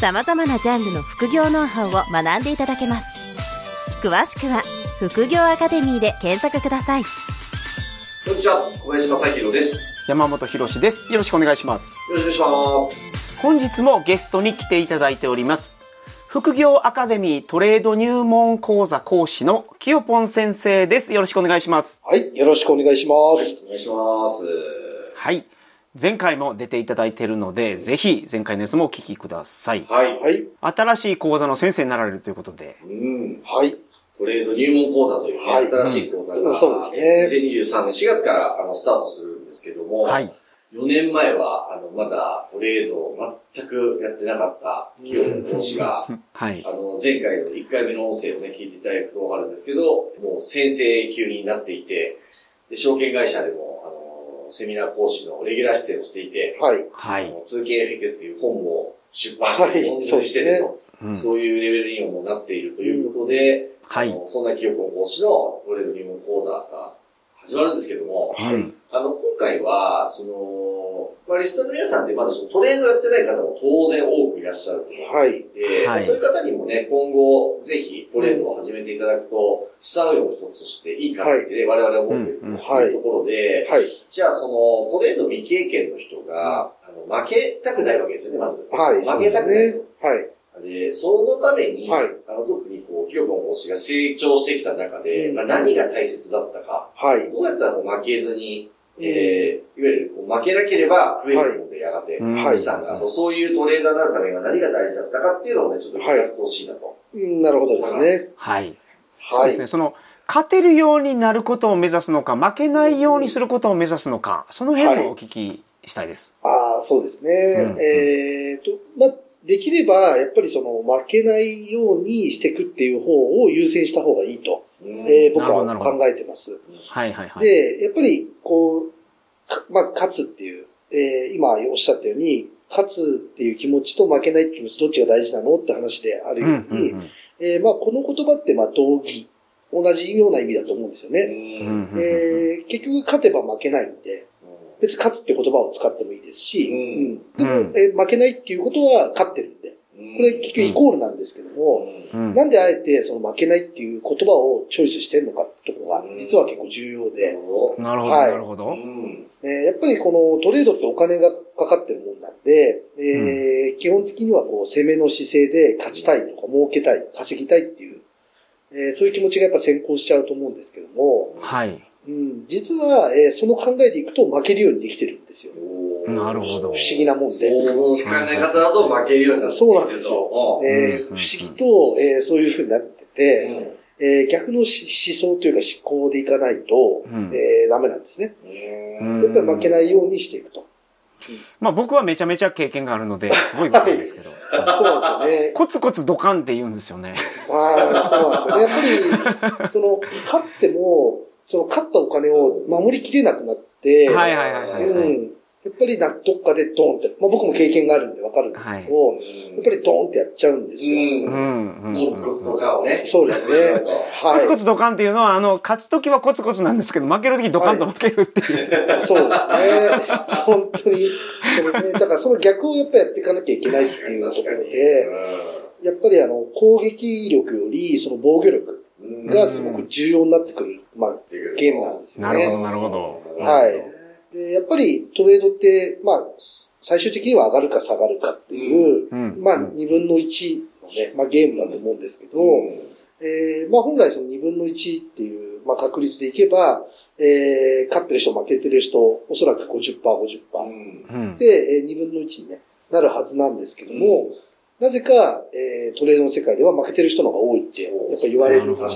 様々なジャンルの副業ノウハウを学んでいただけます詳しくは副業アカデミーで検索くださいこんにちは、小林正宏です。山本博史です。よろしくお願いします。よろしくお願いします。本日もゲストに来ていただいております。副業アカデミートレード入門講座講師のきよぽん先生です。よろしくお願いします。はい、よろしくお願いします。お願いします。はい。前回も出ていただいているので、ぜひ前回のやつもお聞きください。はい。はい、新しい講座の先生になられるということで。うん。はい、トレード入門講座というね、はい新しい講座が、うんそうですね2023年4月からあのスタートするんですけども、はい。4年前は、あの、まだトレードを全くやってなかった企業の講師が、はいあ。の、前回の1回目の音声をね、聞いていただくとわかるんですけど、もう先生級になっていて、で証券会社でも、セミナー講師のレギュラー出演をしていて、はい、はい。通勤 FX という本も出版して、はい。本出しててと、うん。そういうレベルにもなっているということで、はい。そんな記憶の講師のトレード入門講座が始まるんですけども、はい。あの、今回は、その、まあ、リストの皆さんってまだそのトレードやってない方も当然多くいらっしゃると思っていて、はい。そういう方にもね、今後、ぜひトレードを始めていただくと、資産運用の一つとしていいかなってね、我々は思っているといいうところで、はい、じゃあそのトレード未経験の人が、あの負けたくないわけですよね、まず。負けたくないね。はい、で、そのために、はい。あの特にこう、清子の講師が成長してきた中で、うん。まあ、何が大切だったか、はい、どうやったら負けずに、えー、いわゆるこう負けなければ増えるので、やがて、うん資産が、そうそういうトレーダーになるためには何が大事だったかっていうのをね、ちょっと聞かせてほしいなと。うんなるほどですね。はい。そうはいですね。、その、勝てるようになることを目指すのか、負けないようにすることを目指すのか、その辺もお聞きしたいです。ああ、そうですね。うんえっと、まあ、できれば、やっぱりその、負けないようにしていくっていう方を優先した方がいいと、うんえー僕は考えてます。はいはいはい。で、やっぱり、こう、かまず勝つっていう、えー今おっしゃったように、勝つっていう気持ちと負けないっていう気持ち、どっちが大事なのって話であるうんように、えーまあ、この言葉って、まあ、同義。同じような意味だと思うんですようね。えー結局、勝てば負けないんで、別に勝つって言葉を使ってもいいですし、うん。えー負けないっていうことは勝ってるんで、これ結局イコールなんですけども、うん。なんであえてその負けないっていう言葉をチョイスしてるのかってところが、実は結構重要で、なるほど、はい。なるほど。うん。ですね。やっぱりこのトレードってお金がかかってるもんなんで、えー基本的にはこう攻めの姿勢で勝ちたいとか儲けたい、稼ぎたいっていう、えーそういう気持ちがやっぱ先行しちゃうと思うんですけども、はい。うん、実は、えーその考えでいくと負けるようにできてるんですよ。なるほど。不思議なもんで。そうの考え方だと負けるようになってるとそうなんですよ。えーうん不思議と、えーそういうふうになってて、うんえー逆のし思想というか思考でいかないと、うんえーダメなんですね。うんやっぱり負けないようにしていくと。まあ僕はめちゃめちゃ経験があるので、すごいわかるんですけど。そうなんですよね。コツコツドカンって言うんですよね。ああ、そうなんですよね。やっぱり、その、勝っても、その勝ったお金を守りきれなくなって、はいはいはいはい、はいうん。やっぱりな、どっかでドーンって、まあ僕も経験があるんでわかるんですけど、やっぱりドーンってやっちゃうんですよ。ううん。ん。うん。コツコツとかをね。そうですね。はい。コツコツドカンっていうのは、あの、勝つときはコツコツなんですけど、負けるときドカンと負けるっていう。そうですね。本当に。そのね、だからその逆をやっぱやっていかなきゃいけないっていうところで、やっぱりあの、攻撃力より、その防御力がすごく重要になってくる、まあ、ゲームなんですよね。なるほど、なるほど。はい。で、やっぱりトレードって、まあ、最終的には上がるか下がるかっていう、うんまあ、二分の一のね、まあゲームだと思うんですけど、えーまあ本来その二分の一っていう、まあ確率でいけば、えー勝ってる人負けてる人、おそらく50%、50%。うん。で、えー二分の一に、ね、なるはずなんですけども、なぜか、えートレードの世界では負けてる人の方が多いって、やっぱ言われる。な。るほど。っ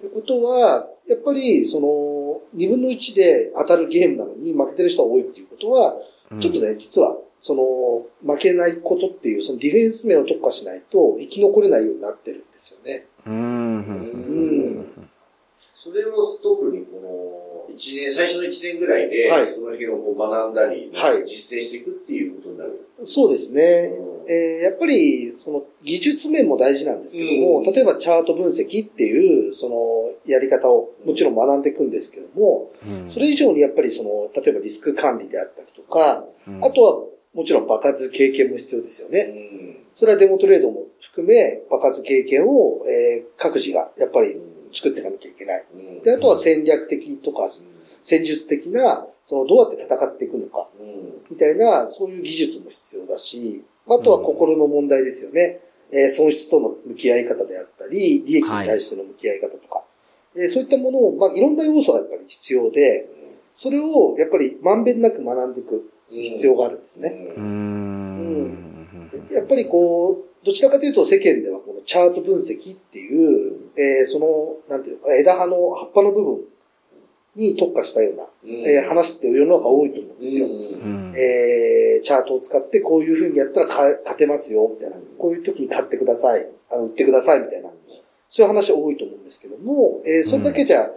てことは、やっぱり、その、二分の一で当たるゲームなのに負けてる人が多いっていうことは、ちょっとね、実はその、負けないことっていう、そのディフェンス面を特化しないと生き残れないようになってるんですよね。うん。うん。うん。それを特にこの一年、最初の1年ぐらいで、はい。その辺をこう学んだり、はい。実践していくっていうことになる。そうですね。うんえーやっぱり、その技術面も大事なんですけども、うん。例えばチャート分析っていう、そのやり方をもちろん学んでいくんですけども、うん。それ以上にやっぱりその、例えばリスク管理であったりとか、うん。あとはもちろん爆発経験も必要ですようね。ん。それはデモトレードも含め、爆発経験を、えー各自がやっぱり作っていかなきゃいけない。うん。で、あとは戦略的とか、戦術的な、そのどうやって戦っていくのか、うん。みたいな、そういう技術も必要だし、あとは心の問題ですよね。えー損失との向き合い方であったり、利益に対しての向き合い方とか。えーそういったものを、まあ、いろんな要素がやっぱり必要で、それをやっぱりまんべんなく学んでいく必要があるんですね。ううんん。やっぱりこう、どちらかというと世間ではこのチャート分析っていう、えーその、なんていうのかな、枝葉の葉っぱの部分に特化したような、えー話って世の中多いと思うんですよ。うんえーチャートを使ってこういう風にやったらか勝てますよ、みたいな。こういう時に買ってください。あの、売ってください、みたいな。そういう話多いと思うんですけども、えーそれだけじゃ、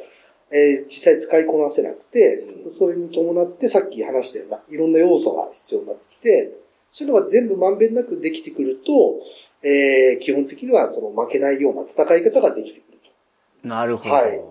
えー実際使いこなせなくて、うんそれに伴ってさっき話したような、いろんな要素が必要になってきて、そういうのが全部まんべんなくできてくると、えー基本的にはその負けないような戦い方ができてくるなるほど。はいと。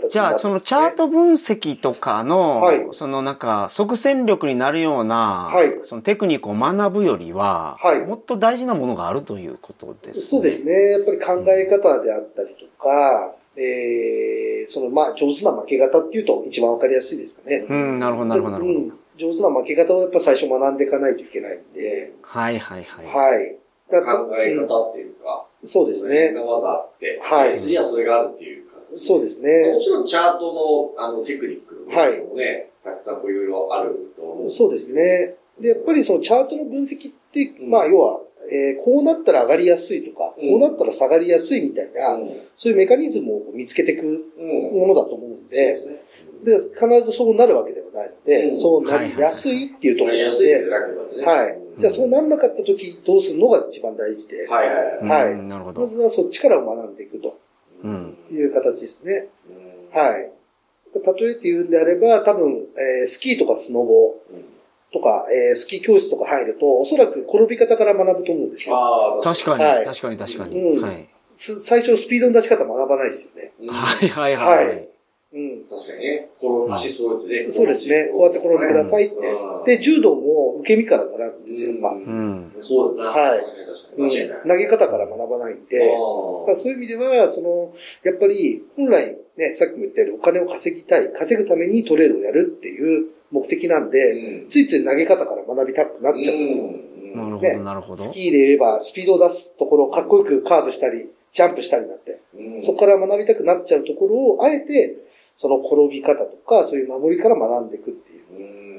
形じゃあ、そのチャート分析とかの、はいそのなんか、即戦力になるような、はいそのテクニックを学ぶよりは、はいもっと大事なものがあるということですね。そうですね。やっぱり考え方であったりとか、えー、その、まあ、上手な負け方っていうと一番わかりやすいですかね。うん、なるほど、なるほど、なるほど。うん上手な負け方をやっぱ最初学んでいかないといけないんで、はい、はい、はい。はい。考え方っていうか、うんそうですね。技あって、はい別にはそれがあるっていう。そうですねも。ちろんチャートのあのテクニックもね、たくさんこういろいろあると思う。そうですね。で、やっぱりそのチャートの分析って、うんまあ、要は、えーこうなったら上がりやすいとか、うんこうなったら下がりやすいみたいな、うん。そういうメカニズムを見つけていくうん。ものだと思うんそうで、ですね。で、必ずそうなるわけではないので、うんそうなりやすいっていうところで、やりやすいってだけまでね。はい。じゃあそうなんなかった時どうするのが一番大事で、はいはいはい。うんはいなるほどま。ずはそっちから学んでいくとうんいう形ですね。うんはい。例えて言うんであれば、多分、えースキーとかスノボうんとか、えースキー教室とか入ると、おそらく転び方から学ぶと思うんですよ。ああ、確かに、はい確かに、確かに。うんはい。す最初スピードの出し方学ばないですよね。に。はい、はい、はい。はいうん。確かにね。この足揃えてね。そうですね。こうやって転んでくださいってうん。で、柔道も受け身から習うんですよ、まあ。うんうん。そうですな。はい。投げ方から学ばないんで、そういう意味では、その、やっぱり、本来ね、さっきも言ったようにお金を稼ぎたい、稼ぐためにトレードをやるっていう目的なんで、うんついつい投げ方から学びたくなっちゃうんですよ。なるほねど、なるほど。スキーで言えば、スピードを出すところ、かっこよくカーブしたり、ジャンプしたりなって、うんそこから学びたくなっちゃうところを、あえて、その転び方とか、そういう守りから学んでいくっていう。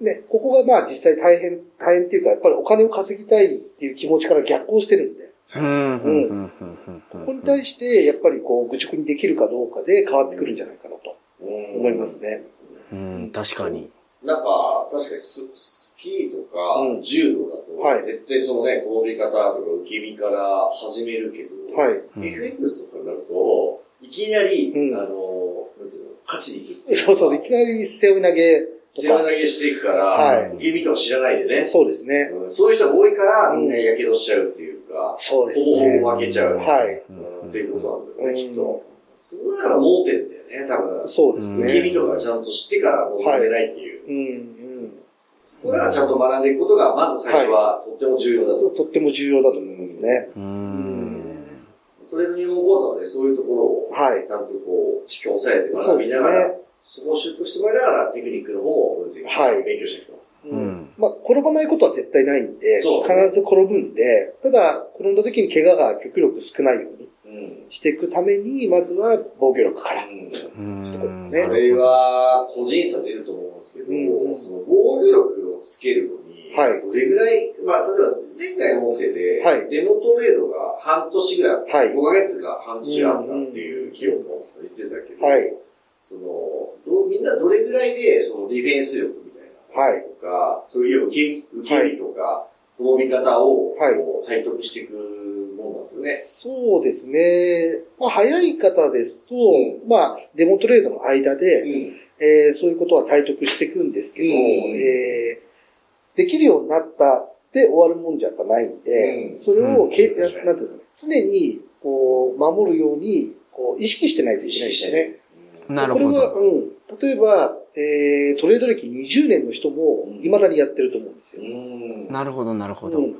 うんね、ここがまあ実際大変、大変っていうか、やっぱりお金を稼ぎたいっていう気持ちから逆行してるんで、うん、うん、うん、うん、うん。ここに対して、やっぱりこう、愚直にできるかどうかで変わってくるんじゃないかなとうん思いますね。うん、確かに。なんか、確かにススキーとかうん柔道だと、はい絶対そのね、転び方とか受け身から始めるけど、はい。うん FX とかになると、いきなり、うんあの、なんていうの、勝ちに行くそうそう、いきなり背負い投げと背負い投か、げしていくから、はい受け身とか知らないでね、そうですね。うんそういう人が多いから、みんなやけどしちゃうっていうか、そうですほぼねほ。ぼ負けちゃう。はい。うんっていうことなんだよね、うんきっと。そこだから盲点だよね、多分。そうですうん受け身ね。とかちゃんと知ってから臨んでないっていう。うん、うん。そこだからちゃんと学んでいくことが、まず最初はとっても重要だと。とっても重要だと思いますね。うん。トレード入門講座はね、そういうところを、はいちゃんとこう、しっかり押さえて学びながら、ね。そこを習得してもらいながら、テクニックの方を分析、はい勉強していくと。ううんん。まあ、転ばないことは絶対ないんで、そう必ず転ぶんで、ただ、転んだ時に怪我が極力少ないようにうん。していくために、まずは防御力から。うんうん。とこですねこれは、個人差出ると思うんですけど、うんその防御力をつけるのに、はいどれぐらい、まあ、例えば前回の音声で、はいデモトレードが半年ぐらい、はい5ヶ月が半年あったっていう企業も言ってたけど、はい。そのどうみんなどれぐらいでそのディフェンス力みたいはい。とか、そういう受け身、受け身とか、この見方を、はい体得していくものなんですよね。そうですね。まあ、早い方ですと、うまあ、デモトレードの間で、ん。えーそういうことは体得していくんですけど、うんえーできるようになったで終わるもんじゃやっぱないんで、うんそれをけ、うんなんていうんですかね、常に、こう、守るように、こう、意識してないといけないですよね。なるほこれは、ど。うん。例えば、えートレード歴20年の人もうん、未だにやってると思うんですよ。うん。なるほど、なるほど。うん。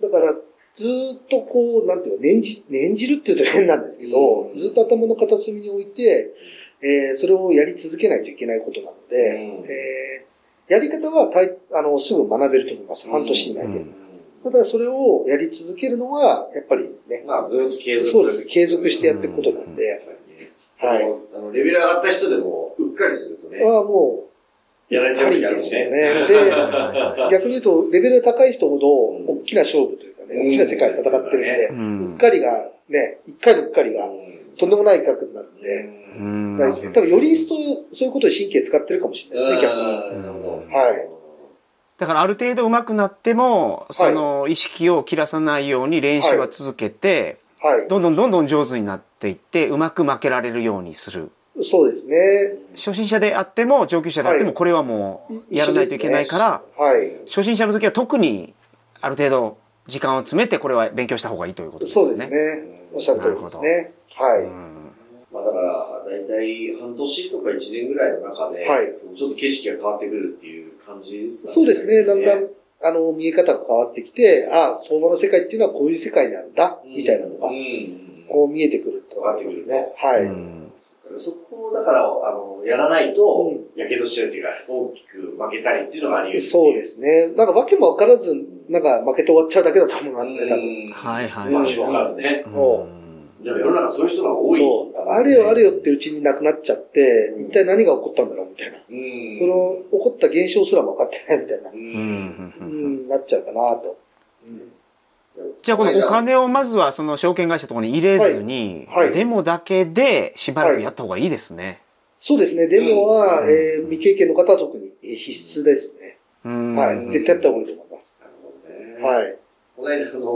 だから、ずーっとこう、なんていうの、念じ、念じるって言うと変なんですけど、うんずっと頭の片隅に置いて、えーそれをやり続けないといけないことなので、うんえーやり方はたいあのすぐ学べると思います。半年以内で。うんただ、それをやり続けるのは、やっぱりね、まあ、ずっと継続。そうですね、継続してやっていくことなんで、はいはい。あの、レベル上がった人でも、うっかりするとね、はもう、やられちゃう時あね。よね。で、逆に言うと、レベルが高い人ほど、うん大きな勝負というかね、大きな世界で戦ってるんでう、うんっかりが、ね、一回のうっかりが、とんでもない額になるんで、うんだから多分より一層そういうことで神経使ってるかもしれないですね、逆に。はい。だからある程度上手くなっても、その意識を切らさないように練習は続けて、はい。どんどんどんどん上手になっていって、うまく負けられるようにする。そうですね。初心者であっても、上級者であっても、はいこれはもう、やらないといけないから、はい。初心者の時は特に、ある程度、時間を詰めて、これは勉強した方がいいということですね。そうですね。おっしゃる通りですね。はい。うんまあだから、だいたい半年とか1年ぐらいの中で、はいちょっと景色が変わってくるっていう感じですかね。そうですね。だんだん、あの、見え方が変わってきて、ああ、相場の世界っていうのはこういう世界なんだ、みたいなのがう、ん。こう見えてくるってわかりますね。はい。うんそこをだから、あの、やらないとうん、やけどしちゃうっていうか、大きく負けたりっていうのがあり得る。そうですね。なんか訳も分からず、なんか負けて終わっちゃうだけだと思いますね、多分。うんはいはいまあ、分からずね。もでも世の中そういう人が多い。そう。あれよあれよってうちになくなっちゃって、一体何が起こったんだろうみたいな。うん。その、起こった現象すらも分かってないみたいなう、。うんん。うんなっちゃうかなと。じゃあこのお金をまずはその証券会社とかに入れずに、はいはいデモだけでしばらくやった方がいいですね。そうですね。デモは、うんえー未経験の方は特にえー必須ですね。うんはい。絶対やった方がいいと思います。なるほどね。はい。この間、その、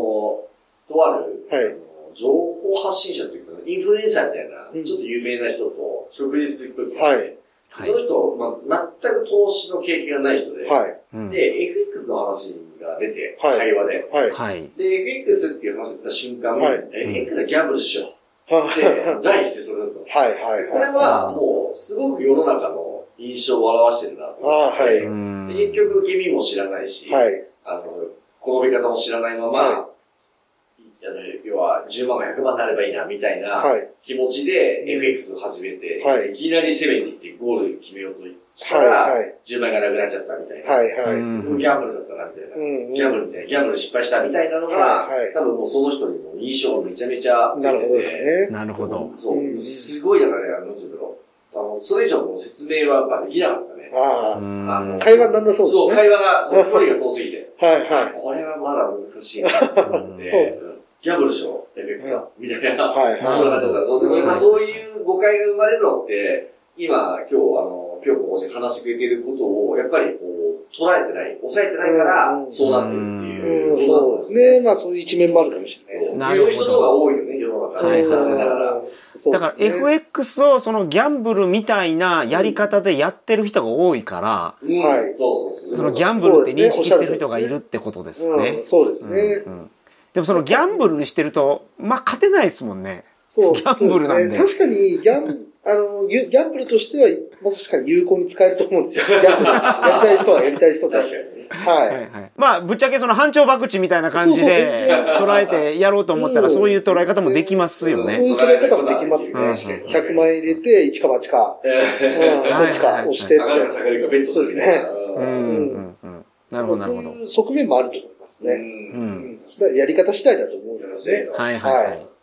とある、はい情報発信者というか、インフルエンサーみたいな、うんちょっと有名な人と食事するとき、はい。はいその人、まあ、全く投資の経験がない人で、はい。うんで、FX の話が出て、はい会話で。はい。はい。で、FX っていう話が出た瞬間、はい FX はギャンブルっしょ。はい。で、第一声それだと。はい。はい。これはもう、すごく世の中の印象を表してるなと。あーはいうんで結局、受け身も知らないし、はい。あの、転び方も知らないまま、要は10万が100万になればいいな、みたいなはい。気持ちで FX を始めて、はいい、きなり攻めに行ってゴール決めようとしたはい。ら、はい。10万円がなくなっちゃったみたいな。はい。はい。うんギャンブルだったな、みたいな。うんギャンブルみたいな、ギャンブル失敗したみたいなのが、はいはい多分もうその人にも印象がめちゃめちゃついててなるほどですね。なるほど。そうう、んすごいだからね、あの、なんていうんだろう。あの、それ以上の説明はやっぱできなかったね。あうんあのあ。会話になんだそうですね。そう、会話が、その距離が遠すぎて。はい。あはこれはまだ難しいなと思って、うんギャンブルでしょ、FX は。みたいな。はいはいそういう感じだった。そうでも今そういう誤解が生まれるのって、今、今日、あの、ぴょこ講師が話してくれていることを、やっぱりこう、捉えてない、抑えてないからう、んそうなってるってい。いう。うん、そうですね。まあ、そういう一面もあるかもしれないですそういう人の方が多いよね、世の中で。はい残念ながら。だから FX をそのギャンブルみたいなやり方でやってる人が多いから、そうそうそう。そのギャンブルって認識してる人がいるってことですねうん。そうですね。でもそのギャンブルにしてると、まあ勝てないですもんね。そう。ギャンブルなんでですね。確かに、ギャン、あの、ギャギャンブルとしては、まあ確かに有効に使えると思うんですよ。ギャンブル。やりたい人はやりたい人で。確かにね。はい。はいはい。まあ、ぶっちゃけその班長博打みたいな感じで捉えてやろうと思ったら、うんそういう捉え方もできますよね。そういう捉え方もできますね。うん100万円入れて、1か8か、うん、どっちか押してって。上がるか下がるかベットするみたいな。うんうんうん。なるほどなるほど。そういう側面もあると思いますね。う。うんやり方次第だと思うんですけどね。はいはいはい。うん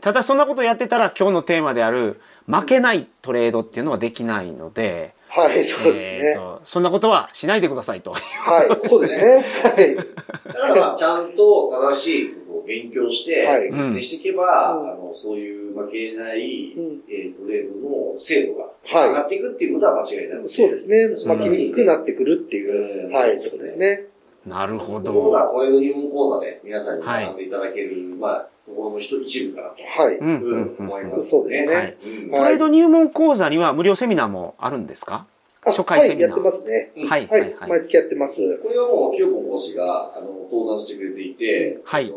ただそんなことやってたら今日のテーマである負けないトレードっていうのはできないので、はい、そうですね。えーとそんなことはしないでくださいと。はい、そうですね。はい。だからまあ、ちゃんと正しい勉強して、はい。実践していけば、うん。あの、そういう負けない、うん。えートレードの精度がはい。上がっていくっていうことは間違いなくて、そうですね。うん負けにくくなってくるっていうう、ん。はい、ところですね。なるほところがど。トレード入門講座で皆さんに学んでいただける、まあ、ところの一一部かなと。はい。うん思います、そうですね。はい。トレード入門講座には無料セミナーもあるんですか？あ初回セミナーはい、やってますね。うんはい。ははいい。。毎月やってます。これはもう、清子講師が、あの、登壇してくれていて、はい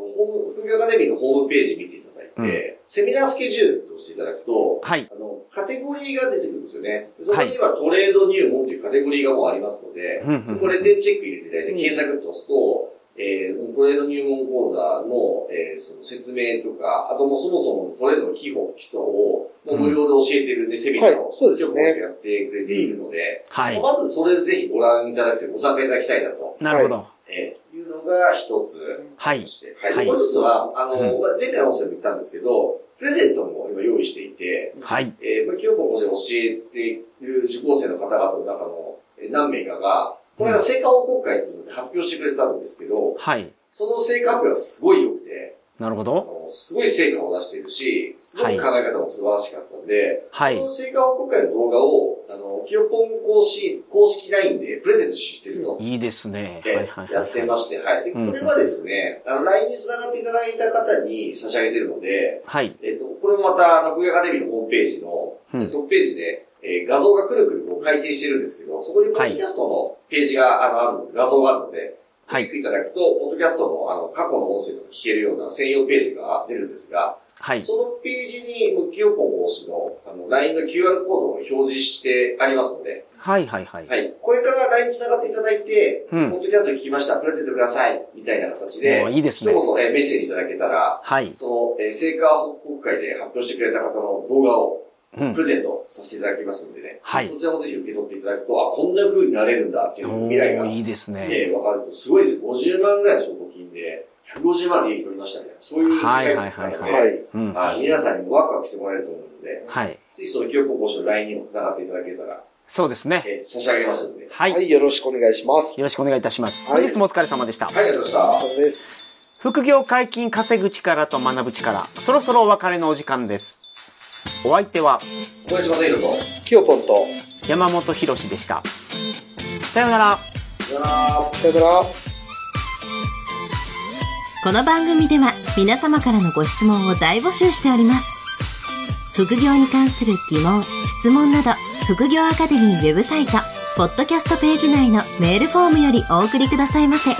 副業アカデミーのホームページ見ていただいて、セミナースケジュールとしていただくと、はい。あの、カテゴリーが出てくるんですよね。そこにはトレード入門というカテゴリーがもうありますので、うんうんそこでチェック入れていただいて、検索と押すと、えー、トレード入門講座の、えー、その説明とか、あともうそもそもトレードの基本、基礎を、もう無料で教えているんで、セミナーを、はいそうですねやってくれているので、はい。まずそれをぜひご覧いただきたい、ご参加いただきたいなと、なるほど。えーいうのが一つ。はいそ。して、はい。はいもう一つは、あの、うん前回の音声でも言ったんですけど、プレゼントも今用意していて、はい。えー、まあ、清子講師が教えている受講生の方々の中のえー何名かが、これは成果報告会っていうので発表してくれたんですけど、はい。その成果発表はすごい良くて、あなるほど。のすごい成果を出しているし、すごく考え方も素晴らしかったんで、はいその成果報告会の動画を、あの、清ポン公式、公式 LINE でプレゼントしてると。いいですね。ではいはいやってまはい。して、はい。でうんこれはですね、あの、LINE に繋がっていただいた方に差し上げてるので、はい。えっと、これもまた、あの、福井アカデミーのホームページの、うんトップページで、えー画像がくるくるこう回転してるんですけど、そこにポッドキャストのページが、あの、ある画像があるので、はいクリックいただくと、ポッドキャストの、あの、過去の音声とか聞けるような専用ページが出るんですが、はい。そのページに、ムキヨポン講師の、あの、LINE の QR コードを表示してありますので、はいはいはい。はい。これから LINE 繋がっていただいて、うんポッドキャスト聞きました、プレゼントください、みたいな形で、いいですね一言、えーメッセージいただけたら、はい。その、えー成果報告会で発表してくれた方の動画をうんプ。レゼントさせていただきますんでね。はいそちらもぜひ受け取っていただくと、あ、こんな風になれるんだっていうお未来が、ー、いいですね。えーわかると、すごいです。50万ぐらいの証拠金で、150万利益取りましたね。そういう世界観なので、はいはいはい。うん。はい皆さんにもワクワクしてもらえると思うので、はい。ぜひその記憶講師の LINE にも繋がっていただけたら、そうですね。えー差し上げますので。はい。はい、よろしくお願いします。よろしくお願いいたします。はい本日もお疲れ様でした。はい、ありがとうございました。です。副業解禁稼ぐ力と学ぶ力、そろそろお別れのお時間です。お相手は小林正宏と、キヨポンと、山本博史でした。さようなら。さよなら。さよなら。この番組では皆様からのご質問を大募集しております。副業に関する疑問、質問など、副業アカデミーウェブサイト、ポッドキャストページ内のメールフォームよりお送りくださいませ。